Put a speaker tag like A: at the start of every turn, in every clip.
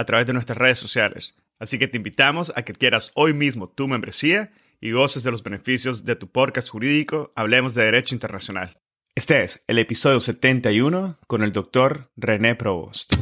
A: a través de nuestras redes sociales. Así que te invitamos a que quieras hoy mismo tu membresía y goces de los beneficios de tu podcast jurídico Hablemos de Derecho Internacional. Este es el episodio 71 con el doctor René Provost.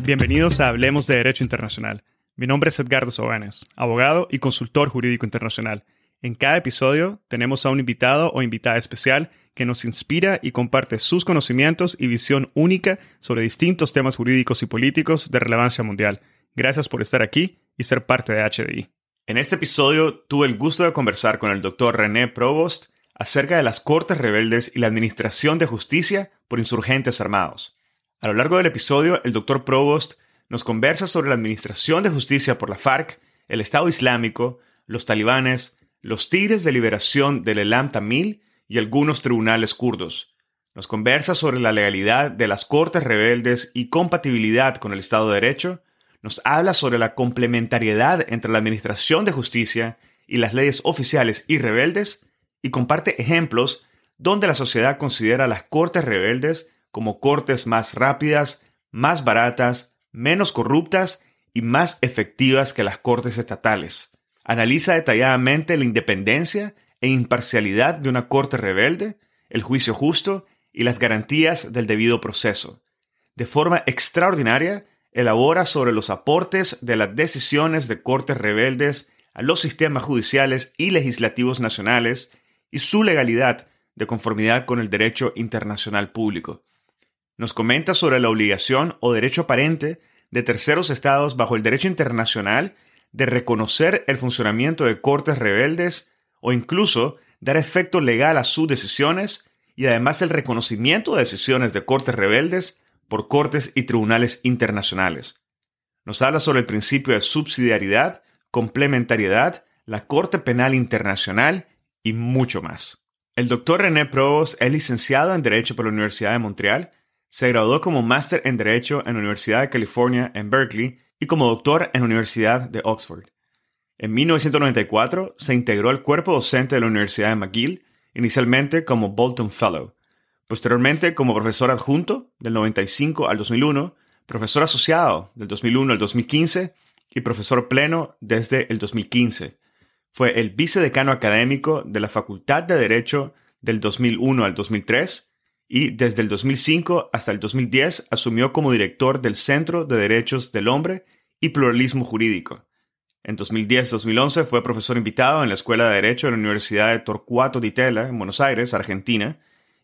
A: Bienvenidos a Hablemos de Derecho Internacional. Mi nombre es Edgardo Sobanes, abogado y consultor jurídico internacional. En cada episodio tenemos a un invitado o invitada especial que nos inspira y comparte sus conocimientos y visión única sobre distintos temas jurídicos y políticos de relevancia mundial. Gracias por estar aquí y ser parte de HDI. En este episodio tuve el gusto de conversar con el doctor René Provost acerca de las Cortes Rebeldes y la Administración de Justicia por insurgentes armados. A lo largo del episodio, el doctor Provost nos conversa sobre la Administración de Justicia por la FARC, el Estado Islámico, los talibanes, los Tigres de Liberación del Elam Tamil y algunos tribunales kurdos. Nos conversa sobre la legalidad de las cortes rebeldes y compatibilidad con el Estado de Derecho. Nos habla sobre la complementariedad entre la Administración de Justicia y las leyes oficiales y rebeldes y comparte ejemplos donde la sociedad considera las cortes rebeldes como cortes más rápidas, más baratas, menos corruptas y más efectivas que las cortes estatales. Analiza detalladamente la independencia e imparcialidad de una corte rebelde, el juicio justo y las garantías del debido proceso. De forma extraordinaria, elabora sobre los aportes de las decisiones de cortes rebeldes a los sistemas judiciales y legislativos nacionales y su legalidad de conformidad con el derecho internacional público. Nos comenta sobre la obligación o derecho aparente de terceros estados bajo el derecho internacional de reconocer el funcionamiento de cortes rebeldes o incluso dar efecto legal a sus decisiones y además el reconocimiento de decisiones de cortes rebeldes por cortes y tribunales internacionales. Nos habla sobre el principio de subsidiariedad, complementariedad, la Corte Penal Internacional y mucho más. El doctor René Provost es licenciado en Derecho por la Universidad de Montreal, se graduó como máster en Derecho en la Universidad de California en Berkeley y como doctor en la Universidad de Oxford. En 1994 se integró al cuerpo docente de la Universidad de McGill, inicialmente como Bolton Fellow, posteriormente como profesor adjunto del 95 al 2001, profesor asociado del 2001 al 2015 y profesor pleno desde el 2015. Fue el vicedecano académico de la Facultad de Derecho del 2001 al 2003 y desde el 2005 hasta el 2010 asumió como director del Centro de Derechos del Hombre y Pluralismo Jurídico. En 2010-2011 fue profesor invitado en la Escuela de Derecho de la Universidad de Torcuato Di Tella, en Buenos Aires, Argentina,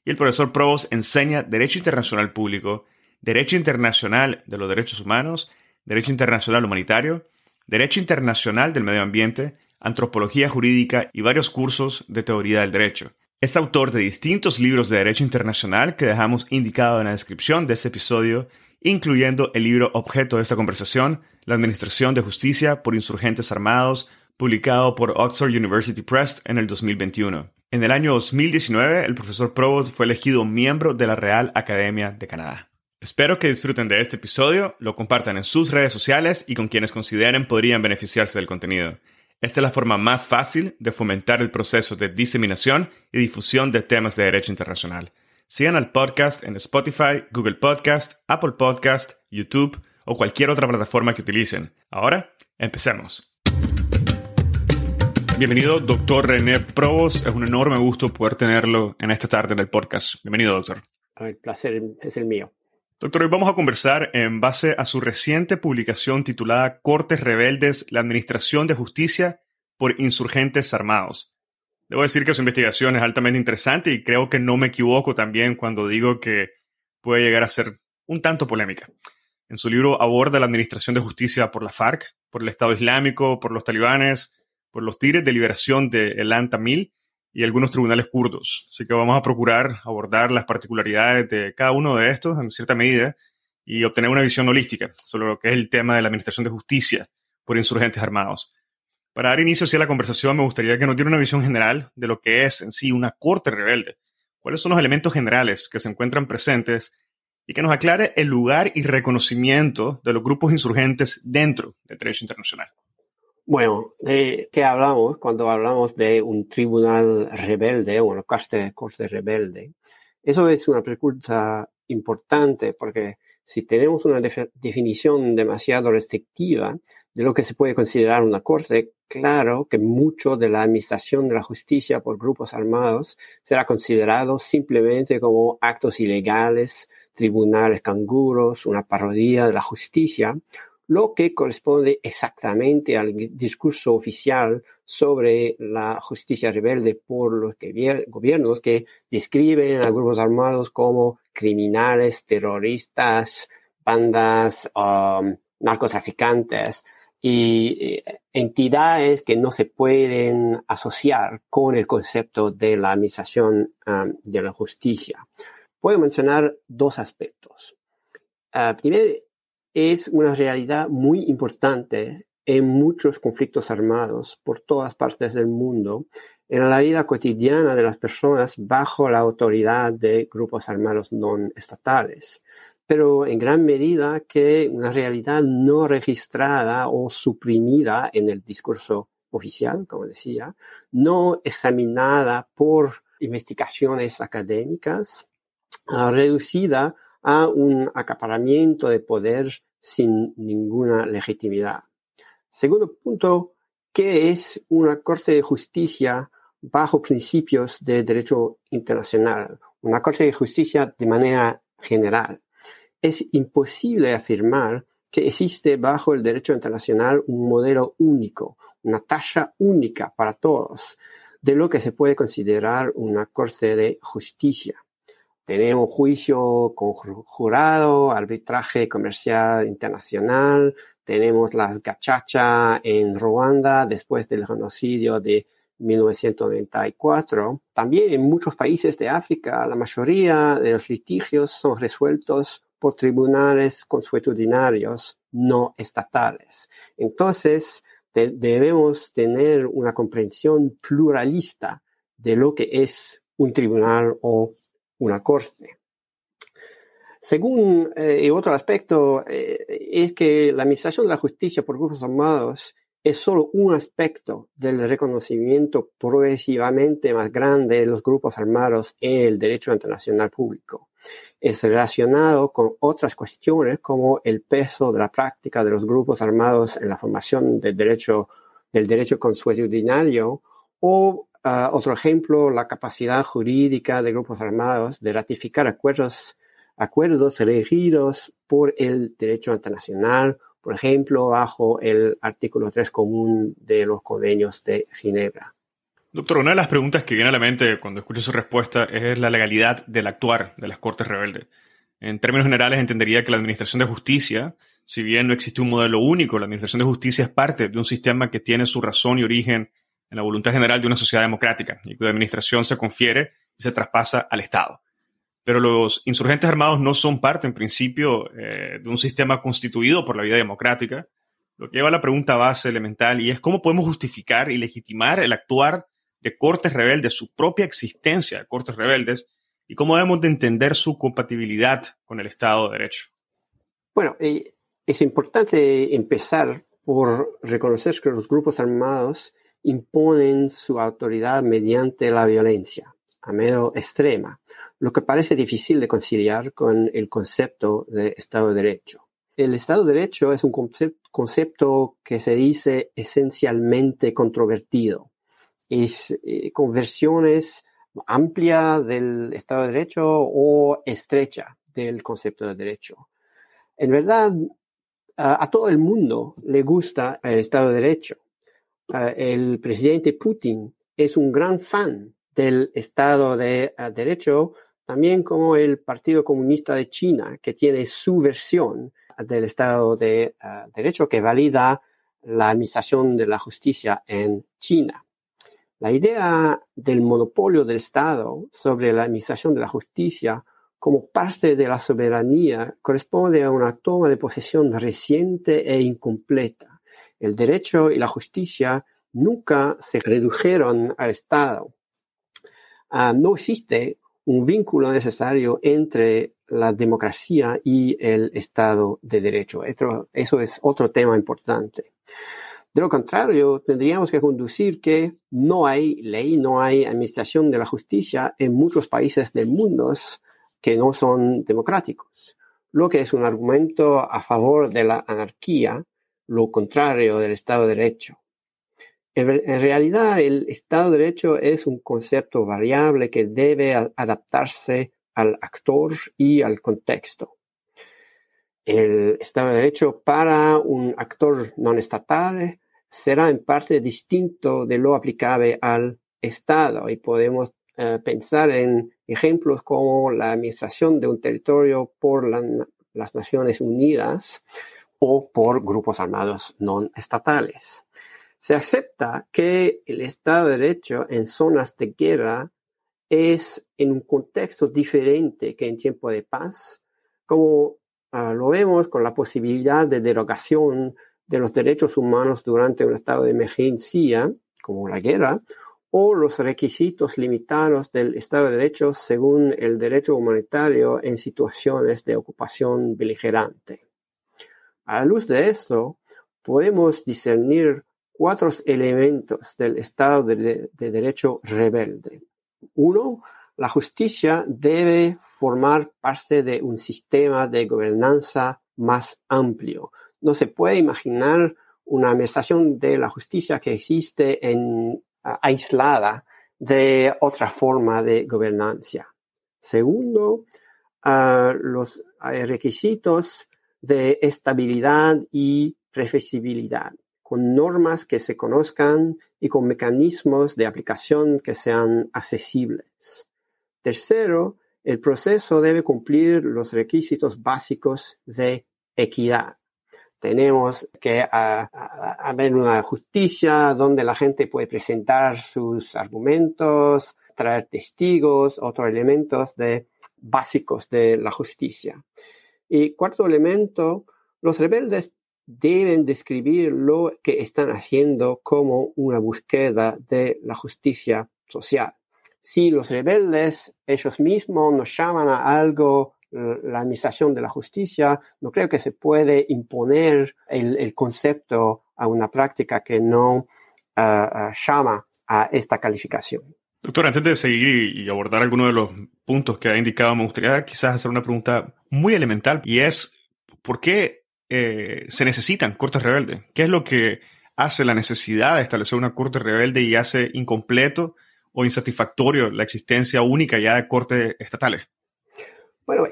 A: y el profesor Provost enseña Derecho Internacional Público, Derecho Internacional de los Derechos Humanos, Derecho Internacional Humanitario, Derecho Internacional del Medio Ambiente, Antropología Jurídica y varios cursos de Teoría del Derecho. Es autor de distintos libros de Derecho Internacional que dejamos indicado en la descripción de este episodio, incluyendo el libro objeto de esta conversación, La Administración de Justicia por Insurgentes Armados, publicado por Oxford University Press en el 2021. En el año 2019, el profesor Provost fue elegido miembro de la Real Academia de Canadá. Espero que disfruten de este episodio, lo compartan en sus redes sociales y con quienes consideren podrían beneficiarse del contenido. Esta es la forma más fácil de fomentar el proceso de diseminación y difusión de temas de derecho internacional. Sigan al podcast en Spotify, Google Podcast, Apple Podcast, YouTube o cualquier otra plataforma que utilicen. Ahora, empecemos. Bienvenido, doctor René Probos. Es un enorme gusto poder tenerlo en esta tarde en el podcast. Bienvenido, doctor.
B: El placer es el mío.
A: Doctor, hoy vamos a conversar en base a su reciente publicación titulada Cortes Rebeldes, la Administración de Justicia por Insurgentes Armados. Debo decir que su investigación es altamente interesante y creo que no me equivoco también cuando digo que puede llegar a ser un tanto polémica. En su libro aborda la administración de justicia por la FARC, por el Estado Islámico, por los talibanes, por los tigres de liberación de El Tamil y algunos tribunales kurdos. Así que vamos a procurar abordar las particularidades de cada uno de estos en cierta medida y obtener una visión holística sobre lo que es el tema de la administración de justicia por insurgentes armados. Para dar inicio a la conversación, me gustaría que nos diera una visión general de lo que es en sí una corte rebelde. ¿Cuáles son los elementos generales que se encuentran presentes y que nos aclare el lugar y reconocimiento de los grupos insurgentes dentro del derecho internacional?
B: Bueno, ¿de qué hablamos cuando hablamos de un tribunal rebelde o una corte, corte rebelde? Eso es una pregunta importante porque si tenemos una definición demasiado restrictiva de lo que se puede considerar una corte, claro que mucho de la administración de la justicia por grupos armados será considerado simplemente como actos ilegales, tribunales canguros, una parodia de la justicia, lo que corresponde exactamente al discurso oficial sobre la justicia rebelde por los gobiernos que describen a grupos armados como criminales, terroristas, bandas, um, narcotraficantes y eh, entidades que no se pueden asociar con el concepto de la administración um, de la justicia. Puedo mencionar dos aspectos. Uh, primero, es una realidad muy importante en muchos conflictos armados por todas partes del mundo, en la vida cotidiana de las personas bajo la autoridad de grupos armados no estatales, pero en gran medida que una realidad no registrada o suprimida en el discurso oficial, como decía, no examinada por investigaciones académicas, reducida a un acaparamiento de poder sin ninguna legitimidad. Segundo punto, ¿qué es una Corte de Justicia bajo principios de derecho internacional? Una Corte de Justicia de manera general. Es imposible afirmar que existe bajo el derecho internacional un modelo único, una talla única para todos, de lo que se puede considerar una Corte de Justicia. Tenemos juicio con jurado, arbitraje comercial internacional, tenemos las gachacha en Ruanda después del genocidio de 1994. También en muchos países de África, la mayoría de los litigios son resueltos por tribunales consuetudinarios no estatales. Entonces, debemos tener una comprensión pluralista de lo que es un tribunal o una corte. Según eh, otro aspecto, eh, es que la administración de la justicia por grupos armados es solo un aspecto del reconocimiento progresivamente más grande de los grupos armados en el derecho internacional público. Es relacionado con otras cuestiones como el peso de la práctica de los grupos armados en la formación del derecho, del derecho consuetudinario o Ah, otro ejemplo, la capacidad jurídica de grupos armados de ratificar acuerdos, acuerdos regidos por el derecho internacional, por ejemplo, bajo el artículo 3 común de los convenios de Ginebra.
A: Doctor, una de las preguntas que viene a la mente cuando escucho su respuesta es la legalidad del actuar de las Cortes rebeldes. En términos generales, entendería que la Administración de Justicia, si bien no existe un modelo único, la Administración de Justicia es parte de un sistema que tiene su razón y origen en la voluntad general de una sociedad democrática y cuya administración se confiere y se traspasa al Estado. Pero los insurgentes armados no son parte, en principio, eh, de un sistema constituido por la vida democrática, lo que lleva a la pregunta base elemental y es cómo podemos justificar y legitimar el actuar de cortes rebeldes, su propia existencia de cortes rebeldes, y cómo debemos de entender su compatibilidad con el Estado de Derecho.
B: Bueno, eh, es importante empezar por reconocer que los grupos armados imponen su autoridad mediante la violencia, a medio extrema, lo que parece difícil de conciliar con el concepto de Estado de Derecho. El Estado de Derecho es un concepto que se dice esencialmente controvertido. Es eh, con versiones amplia del Estado de Derecho o estrecha del concepto de derecho. En verdad, a todo el mundo le gusta el Estado de Derecho. El presidente Putin es un gran fan del Estado de Derecho, también como el Partido Comunista de China, que tiene su versión del Estado de Derecho que valida la administración de la justicia en China. La idea del monopolio del Estado sobre la administración de la justicia como parte de la soberanía corresponde a una toma de posesión reciente e incompleta. El derecho y la justicia nunca se redujeron al Estado. Ah, no existe un vínculo necesario entre la democracia y el Estado de Derecho. eso es otro tema importante. De lo contrario, tendríamos que conducir que no hay ley, no hay administración de la justicia en muchos países del mundo que no son democráticos, lo que es un argumento a favor de la anarquía, lo contrario del Estado de Derecho. En, realidad, el Estado de Derecho es un concepto variable que debe adaptarse al actor y al contexto. El Estado de Derecho para un actor no estatal será en parte distinto de lo aplicable al Estado y podemos eh, pensar en ejemplos como la administración de un territorio por las Naciones Unidas o por grupos armados no estatales. Se acepta que el Estado de Derecho en zonas de guerra es en un contexto diferente que en tiempo de paz, como ah, lo vemos con la posibilidad de derogación de los derechos humanos durante un estado de emergencia, como la guerra, o los requisitos limitados del Estado de Derecho según el derecho humanitario en situaciones de ocupación beligerante. A la luz de eso, podemos discernir cuatro elementos del Estado de, de Derecho rebelde. Uno, la justicia debe formar parte de un sistema de gobernanza más amplio, no se puede imaginar una administración de la justicia que existe en, aislada de otra forma de gobernanza. Segundo, los requisitos de estabilidad y previsibilidad, con normas que se conozcan y con mecanismos de aplicación que sean accesibles. Tercero, el proceso debe cumplir los requisitos básicos de equidad tenemos que haber una justicia donde la gente puede presentar sus argumentos, traer testigos, otros elementos de, básicos de la justicia. Y cuarto elemento, los rebeldes deben describir lo que están haciendo como una búsqueda de la justicia social. Si los rebeldes ellos mismos nos llaman a algo la administración de la justicia, no creo que se puede imponer el, concepto a una práctica que no ah, ah, llama a esta calificación.
A: Doctor, antes de seguir y abordar algunos de los puntos que ha indicado, me gustaría quizás hacer una pregunta muy elemental y es, ¿por qué eh, se necesitan cortes rebeldes? ¿Qué es lo que hace la necesidad de establecer una corte rebelde y hace incompleto o insatisfactorio la existencia única ya de cortes estatales?
B: Bueno,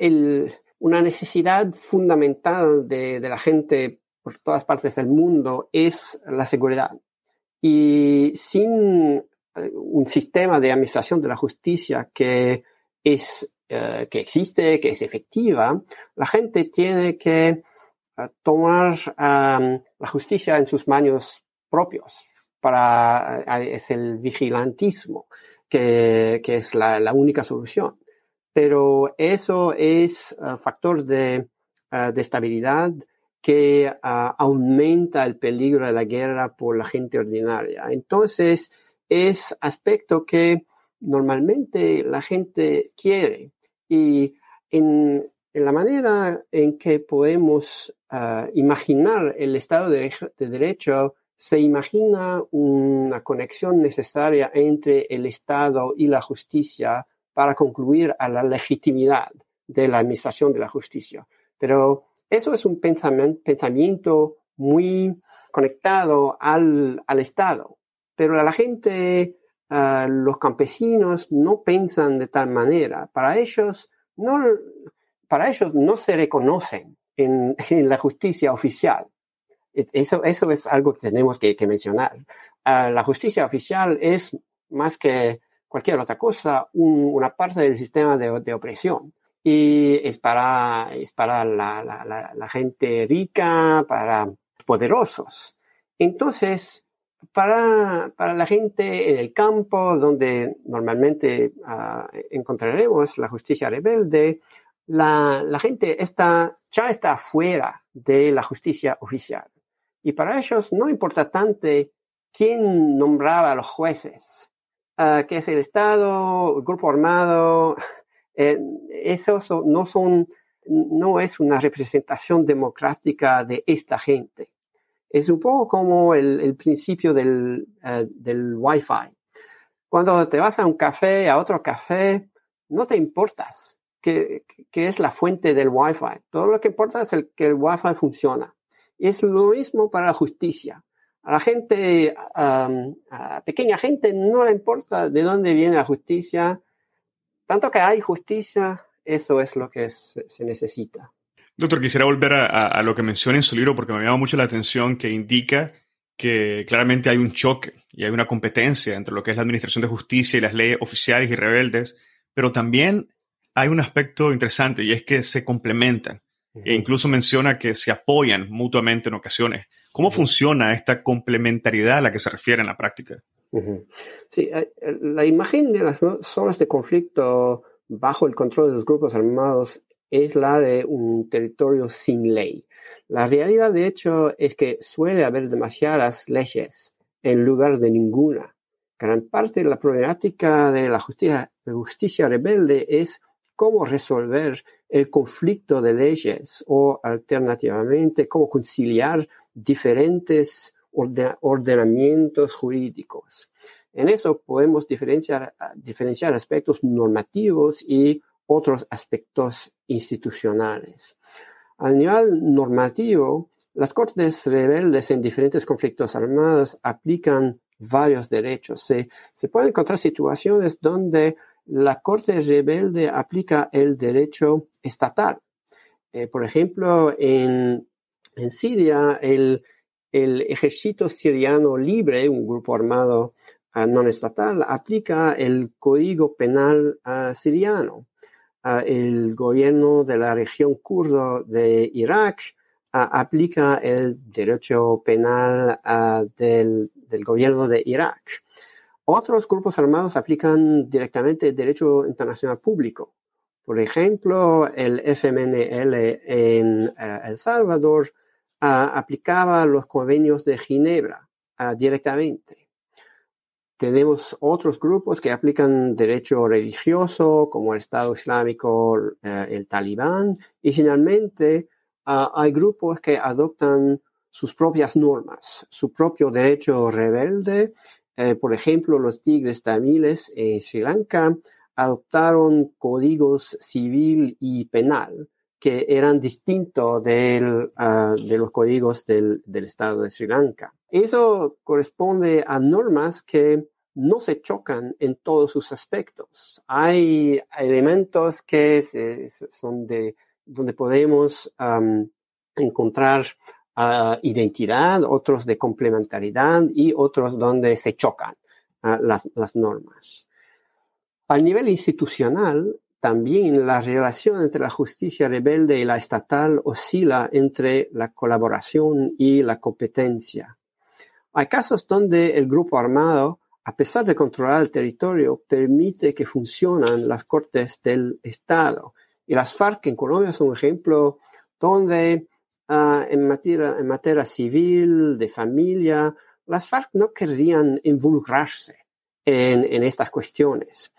B: una necesidad fundamental de, la gente por todas partes del mundo es la seguridad. Y sin un sistema de administración de la justicia que es eh, que existe, que es efectiva, la gente tiene que eh, tomar la justicia en sus manos propios, para, es el vigilantismo, que, que es la, única solución. Pero eso es uh, factor de, de, estabilidad que aumenta el peligro de la guerra por la gente ordinaria. Entonces, es aspecto que normalmente la gente quiere. Y en, la manera en que podemos imaginar el Estado de, de Derecho, se imagina una conexión necesaria entre el Estado y la justicia para concluir a la legitimidad de la administración de la justicia. Pero eso es un pensamiento, muy conectado al, Estado. Pero la gente, uh, los campesinos no piensan de tal manera. Para ellos no, para ellos no se reconocen en, la justicia oficial. Eso, eso es algo que tenemos que, mencionar. Uh, la justicia oficial es más que cualquier otra cosa un, una parte del sistema de, opresión. Y es para, es para la gente rica, para poderosos. Entonces, para, para, la gente en el campo, donde normalmente uh, encontraremos la justicia rebelde, la, la, gente está, ya está fuera de la justicia oficial. Y para ellos no importa tanto quién nombraba a los jueces, uh, que es el Estado, el grupo armado, eh, esos no son, no es una representación democrática de esta gente. Es un poco como el, principio del, uh, del Wi-Fi. Cuando te vas a un café, a otro café, no te importas qué, qué es la fuente del Wi-Fi. Todo lo que importa es el, que el Wi-Fi funciona. Es lo mismo para la justicia. A la gente, a pequeña gente, no le importa de dónde viene la justicia. Tanto que hay justicia, eso es lo que se necesita.
A: Doctor, quisiera volver a, a, a, lo que menciona en su libro porque me llama mucho la atención que indica que claramente hay un choque y hay una competencia entre lo que es la administración de justicia y las leyes oficiales y rebeldes, pero también hay un aspecto interesante y es que se complementan. E incluso menciona que se apoyan mutuamente en ocasiones. ¿Cómo funciona esta complementariedad a la que se refiere en la práctica?
B: Sí, eh, la imagen de las zonas de conflicto bajo el control de los grupos armados es la de un territorio sin ley. La realidad, de hecho, es que suele haber demasiadas leyes en lugar de ninguna. Gran parte de la problemática de la justicia, de justicia rebelde es cómo resolver el conflicto de leyes o alternativamente cómo conciliar diferentes ordenamientos jurídicos. En eso podemos diferenciar, diferenciar aspectos normativos y otros aspectos institucionales. Al nivel normativo, las cortes rebeldes en diferentes conflictos armados aplican varios derechos. Se, se pueden encontrar situaciones donde la Corte rebelde aplica el derecho estatal. Eh, por ejemplo, en, Siria, el, ejército siriano libre, un grupo armado uh, no estatal, aplica el código penal uh, siriano. El gobierno de la región kurdo de Irak aplica el derecho penal del, gobierno de Irak. Otros grupos armados aplican directamente el derecho internacional público. Por ejemplo, el FMNL en uh, El Salvador aplicaba los convenios de Ginebra directamente. Tenemos otros grupos que aplican derecho religioso, como el Estado Islámico, el Talibán, y finalmente hay grupos que adoptan sus propias normas, su propio derecho rebelde eh, por ejemplo, los tigres tamiles en Sri Lanka adoptaron códigos civil y penal que eran distintos uh, de los códigos del, Estado de Sri Lanka. Eso corresponde a normas que no se chocan en todos sus aspectos. Hay elementos que son de donde podemos encontrar uh, identidad, otros de complementariedad y otros donde se chocan uh, las, las normas. A nivel institucional, también la relación entre la justicia rebelde y la estatal oscila entre la colaboración y la competencia. Hay casos donde el grupo armado, a pesar de controlar el territorio, permite que funcionan las cortes del Estado. Y las FARC en Colombia son un ejemplo donde uh, en, materia, civil, de familia, las FARC no querrían involucrarse en, estas cuestiones.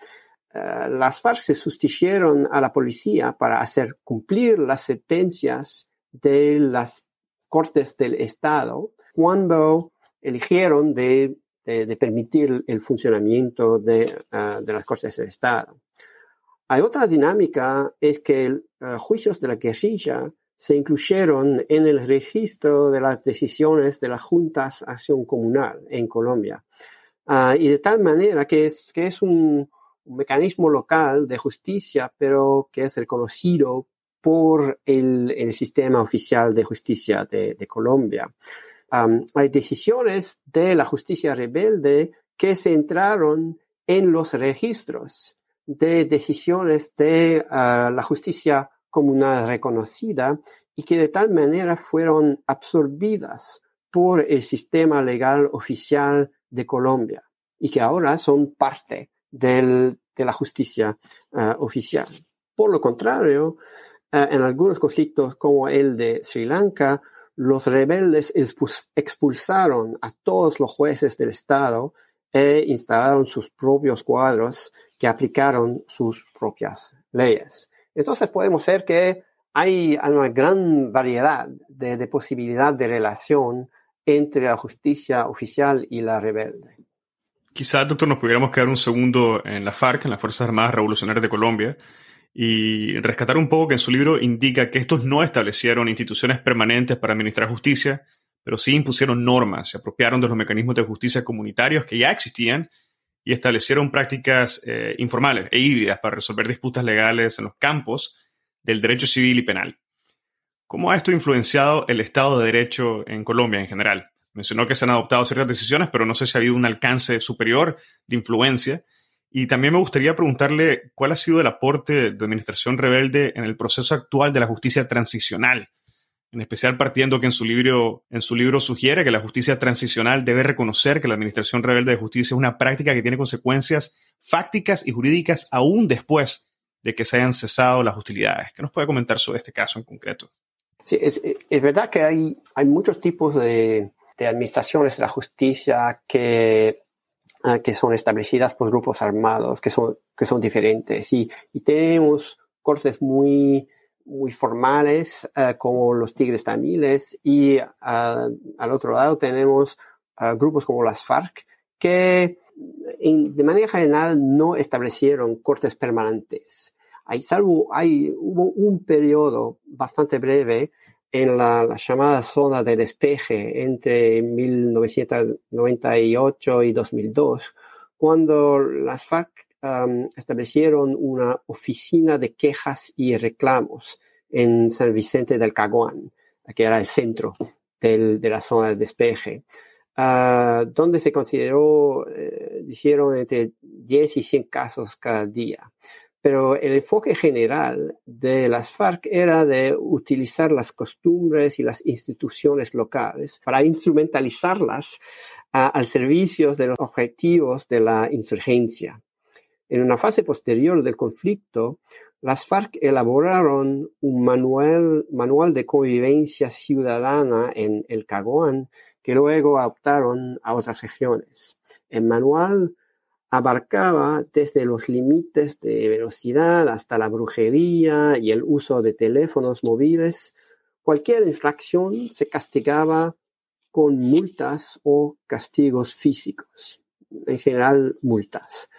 B: Uh, las FARC se sustituyeron a la policía para hacer cumplir las sentencias de las cortes del Estado cuando eligieron de, de, de permitir el funcionamiento de, uh, de, las cortes del Estado. Hay otra dinámica, es que uh, juicios de la guerrilla se incluyeron en el registro de las decisiones de las juntas acción comunal en Colombia. Uh, y de tal manera que es, que es un, mecanismo local de justicia, pero que es reconocido por el, el sistema oficial de justicia de, de Colombia. Hay decisiones de la justicia rebelde que se entraron en los registros de decisiones de uh, la justicia comunal reconocida y que de tal manera fueron absorbidas por el sistema legal oficial de Colombia y que ahora son parte del, de la justicia uh, oficial. Por lo contrario, uh, en algunos conflictos como el de Sri Lanka, los rebeldes expulsaron a todos los jueces del Estado e instalaron sus propios cuadros que aplicaron sus propias leyes. Entonces podemos ver que hay una gran variedad de, de posibilidad de relación entre la justicia oficial y la rebelde.
A: Quizás, doctor, nos pudiéramos quedar un segundo en la FARC, en las Fuerzas Armadas Revolucionarias de Colombia, y rescatar un poco que en su libro indica que estos no establecieron instituciones permanentes para administrar justicia, pero sí impusieron normas, se apropiaron de los mecanismos de justicia comunitarios que ya existían y establecieron prácticas eh, informales e híbridas para resolver disputas legales en los campos del derecho civil y penal. ¿Cómo ha esto influenciado el Estado de Derecho en Colombia en general? Mencionó que se han adoptado ciertas decisiones, pero no sé si ha habido un alcance superior de influencia. Y también me gustaría preguntarle cuál ha sido el aporte de Administración Rebelde en el proceso actual de la justicia transicional, en especial partiendo que en su libro, en su libro sugiere que la justicia transicional debe reconocer que la Administración Rebelde de Justicia es una práctica que tiene consecuencias fácticas y jurídicas aún después de que se hayan cesado las hostilidades. ¿Qué nos puede comentar sobre este caso en concreto?
B: Sí, es, es verdad que hay, hay muchos tipos de, de, administraciones de la justicia que, uh, que son establecidas por grupos armados, que son, que son diferentes. Y, y tenemos cortes muy, muy formales, uh, como los tigres tamiles, y uh, al otro lado tenemos grupos como las FARC, que en, de manera general no establecieron cortes permanentes. Hay, salvo, hay, hubo un periodo bastante breve en la, la, llamada zona de despeje entre 1998 y 2002, cuando las FARC um, establecieron una oficina de quejas y reclamos en San Vicente del Caguán, que era el centro del, de la zona de despeje. Uh, donde se consideró, eh, dijeron, entre 10 y 100 casos cada día. Pero el enfoque general de las FARC era de utilizar las costumbres y las instituciones locales para instrumentalizarlas al servicio de los objetivos de la insurgencia. En una fase posterior del conflicto, las FARC elaboraron un manual, manual de convivencia ciudadana en el Caguán que luego adoptaron a otras regiones. El manual abarcaba desde los límites de velocidad hasta la brujería y el uso de teléfonos móviles. Cualquier infracción se castigaba con multas o castigos físicos, en general multas.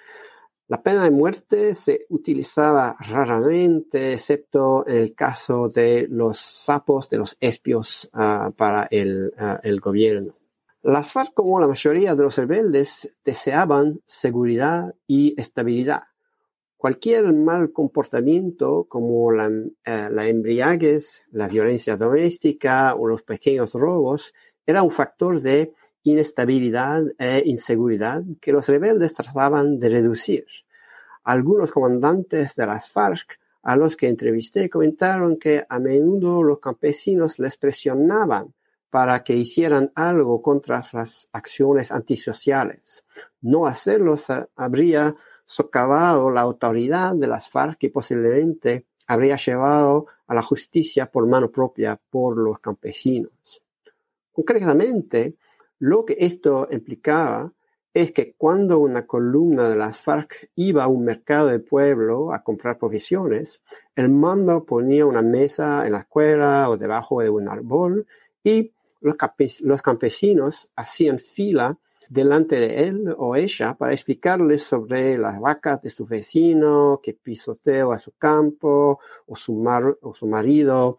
B: La pena de muerte se utilizaba raramente, excepto en el caso de los sapos, de los espios uh, para el, el, gobierno. Las FARC, como la mayoría de los rebeldes, deseaban seguridad y estabilidad. Cualquier mal comportamiento, como la, uh, la embriaguez, la violencia doméstica o los pequeños robos, era un factor de inestabilidad e inseguridad que los rebeldes trataban de reducir. Algunos comandantes de las FARC a los que entrevisté comentaron que a menudo los campesinos les presionaban para que hicieran algo contra las acciones antisociales. No hacerlo habría socavado la autoridad de las FARC y posiblemente habría llevado a la justicia por mano propia por los campesinos. Concretamente, lo que esto implicaba es que cuando una columna de las FARC iba a un mercado de pueblo a comprar provisiones, el mando ponía una mesa en la escuela o debajo de un árbol y los, campesinos hacían fila delante de él o ella para explicarles sobre las vacas de su vecino que pisoteó a su campo o su, o su marido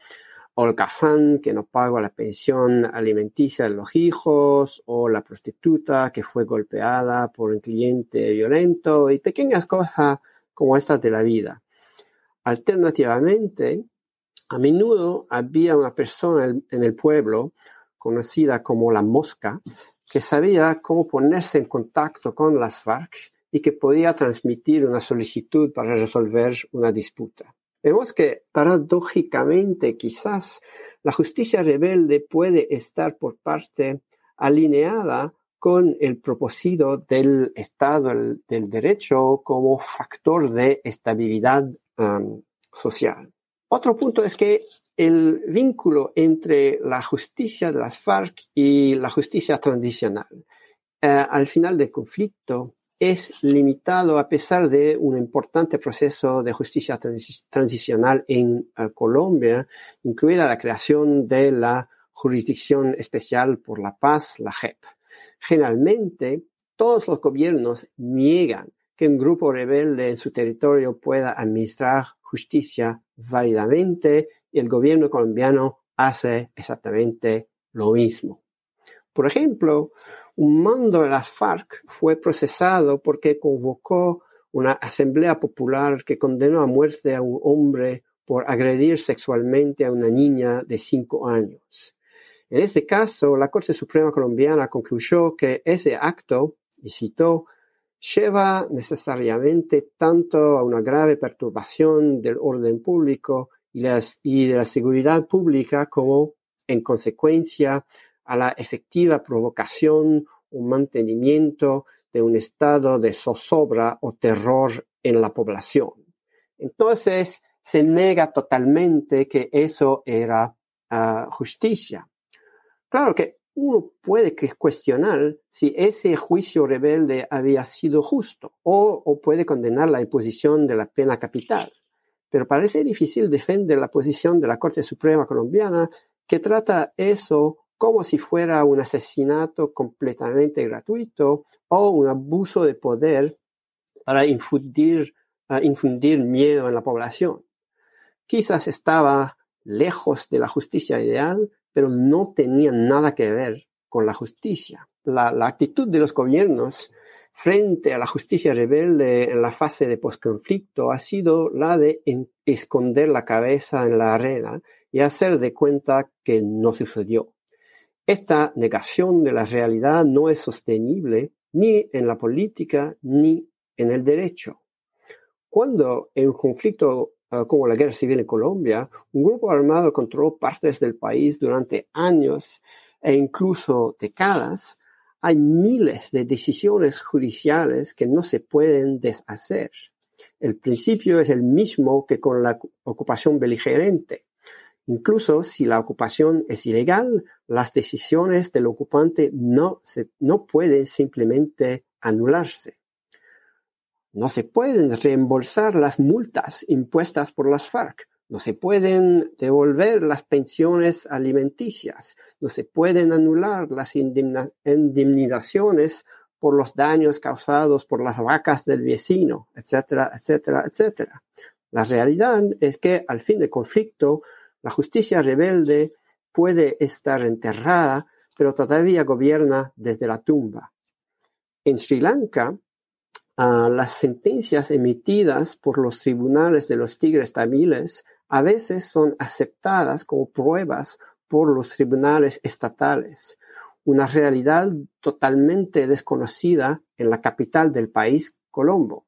B: o el kazán que no pagó la pensión alimenticia de los hijos o la prostituta que fue golpeada por un cliente violento y pequeñas cosas como estas de la vida. Alternativamente, a menudo había una persona en el pueblo conocida como la mosca, que sabía cómo ponerse en contacto con las FARC y que podía transmitir una solicitud para resolver una disputa. Vemos que paradójicamente quizás la justicia rebelde puede estar por parte alineada con el propósito del Estado del Derecho como factor de estabilidad social. Otro punto es que el vínculo entre la justicia de las FARC y la justicia tradicional eh, al final del conflicto es limitado a pesar de un importante proceso de justicia transicional en eh, Colombia, incluida la creación de la Jurisdicción Especial por la Paz, la JEP. Generalmente, todos los gobiernos niegan que un grupo rebelde en su territorio pueda administrar justicia válidamente y el gobierno colombiano hace exactamente lo mismo. Por ejemplo, un mando de las FARC fue procesado porque convocó una asamblea popular que condenó a muerte a un hombre por agredir sexualmente a una niña de cinco años. En este caso, la Corte Suprema colombiana concluyó que ese acto, y citó, lleva necesariamente tanto a una grave perturbación del orden público y, de la seguridad pública como, en consecuencia, a la efectiva provocación o mantenimiento de un estado de zozobra o terror en la población. Entonces, se nega totalmente que eso era ah, justicia. Claro que uno puede cuestionar si ese juicio rebelde había sido justo o, puede condenar la imposición de la pena capital. Pero parece difícil defender la posición de la Corte Suprema colombiana que trata eso como si fuera un asesinato completamente gratuito o un abuso de poder para infundir, infundir miedo en la población. Quizás estaba lejos de la justicia ideal, pero no tenían nada que ver con la justicia. La, actitud de los gobiernos frente a la justicia rebelde en la fase de posconflicto ha sido la de esconder la cabeza en la arena y hacer de cuenta que no sucedió. Esta negación de la realidad no es sostenible ni en la política ni en el derecho. Cuando en un conflicto Ah, como la guerra civil en Colombia, un grupo armado controló partes del país durante años e incluso décadas, hay miles de decisiones judiciales que no se pueden deshacer. El principio es el mismo que con la ocupación beligerante. Incluso si la ocupación es ilegal, las decisiones del ocupante no, se, no pueden simplemente anularse. No se pueden reembolsar las multas impuestas por las FARC. No se pueden devolver las pensiones alimenticias. No se pueden anular las indemnizaciones por los daños causados por las vacas del vecino, etcétera, etcétera, etcétera. La realidad es que al fin del conflicto, la justicia rebelde puede estar enterrada, pero todavía gobierna desde la tumba. En Sri Lanka, las sentencias emitidas por los tribunales de los tigres tamiles a veces son aceptadas como pruebas por los tribunales estatales, una realidad totalmente desconocida en la capital del país, Colombo.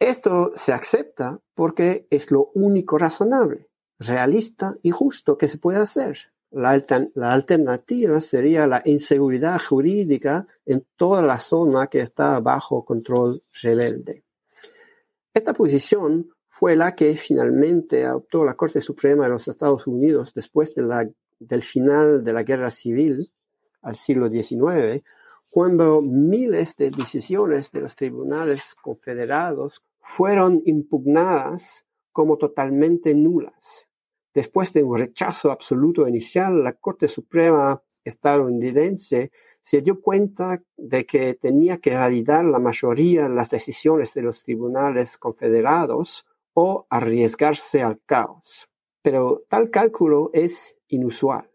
B: Esto se acepta porque es lo único razonable, realista y justo que se puede hacer. La, alternativa sería la inseguridad jurídica en toda la zona que está bajo control rebelde. Esta posición fue la que finalmente adoptó la Corte Suprema de los Estados Unidos después del final de la Guerra Civil al siglo XIX, cuando miles de decisiones de los tribunales confederados fueron impugnadas como totalmente nulas. Después de un rechazo absoluto inicial, la Corte Suprema estadounidense se dio cuenta de que tenía que validar la mayoría de las decisiones de los tribunales confederados o arriesgarse al caos. Pero tal cálculo es inusual.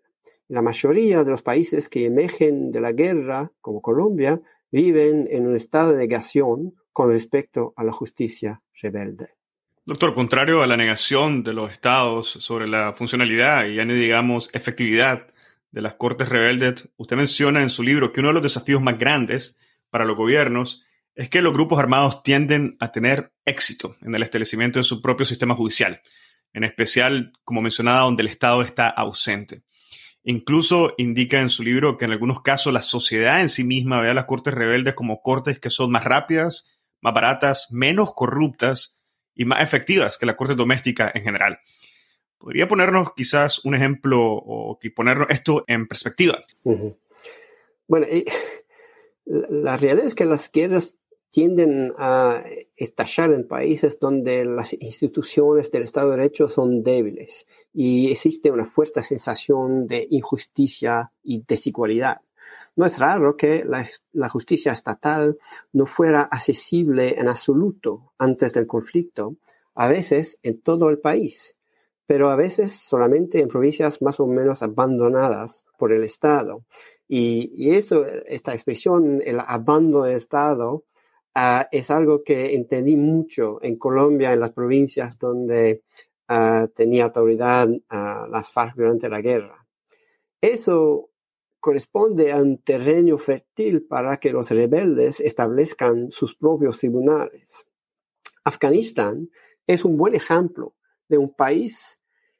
B: La mayoría de los países que emergen de la guerra, como Colombia, viven en un estado de negación con respecto a la justicia rebelde.
A: Doctor, contrario a la negación de los estados sobre la funcionalidad y ya digamos efectividad de las cortes rebeldes, usted menciona en su libro que uno de los desafíos más grandes para los gobiernos es que los grupos armados tienden a tener éxito en el establecimiento de su propio sistema judicial, en especial, como mencionaba, donde el Estado está ausente. Incluso indica en su libro que en algunos casos la sociedad en sí misma ve a las cortes rebeldes como cortes que son más rápidas, más baratas, menos corruptas y más efectivas que la corte doméstica en general. ¿Podría ponernos quizás un ejemplo o ponernos esto en perspectiva?
B: Bueno, la realidad es que las guerras tienden a estallar en países donde las instituciones del Estado de Derecho son débiles y existe una fuerte sensación de injusticia y desigualdad. No es raro que la, justicia estatal no fuera accesible en absoluto antes del conflicto, a veces en todo el país, pero a veces solamente en provincias más o menos abandonadas por el Estado. Y, y eso, esta expresión, el abandono del Estado, Ah, es algo que entendí mucho en Colombia, en las provincias donde uh, tenía autoridad uh, las FARC durante la guerra. Eso corresponde a un terreno fértil para que los rebeldes establezcan sus propios tribunales. Afganistán es un buen ejemplo de un país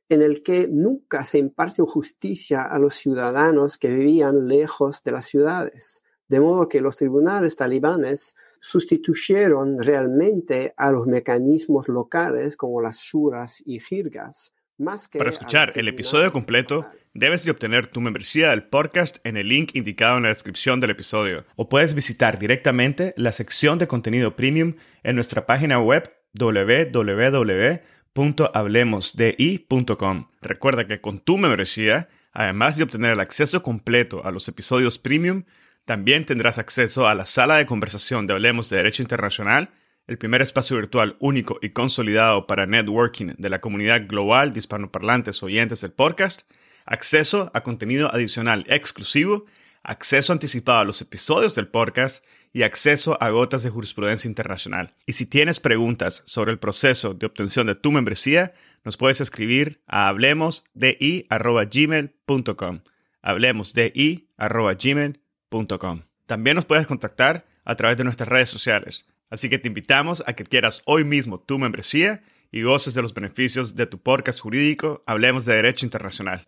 B: en el que nunca se impartió justicia a los ciudadanos que vivían lejos de las ciudades, de modo que los tribunales talibanes sustituyeron realmente a los mecanismos locales como las shuras y jirgas. Más que
A: Para escuchar el episodio completo, debes de obtener tu membresía del podcast en el link indicado en la descripción del episodio. O puedes visitar directamente la sección de contenido premium en nuestra página web www.hablemosdi.com. Recuerda que con tu membresía, además de obtener el acceso completo a los episodios premium, también tendrás acceso a la sala de conversación de Hablemos de Derecho Internacional, el primer espacio virtual único y consolidado para networking de la comunidad global de hispanoparlantes oyentes del podcast, acceso a contenido adicional exclusivo, acceso anticipado a los episodios del podcast y acceso a gotas de jurisprudencia internacional. Y si tienes preguntas sobre el proceso de obtención de tu membresía, nos puedes escribir a hablemosdi.gmail.com. Hablemosdi.gmail.com también nos puedes contactar a través de nuestras redes sociales. Así que te invitamos a que quieras hoy mismo tu membresía y goces de los beneficios de tu podcast jurídico Hablemos de Derecho Internacional.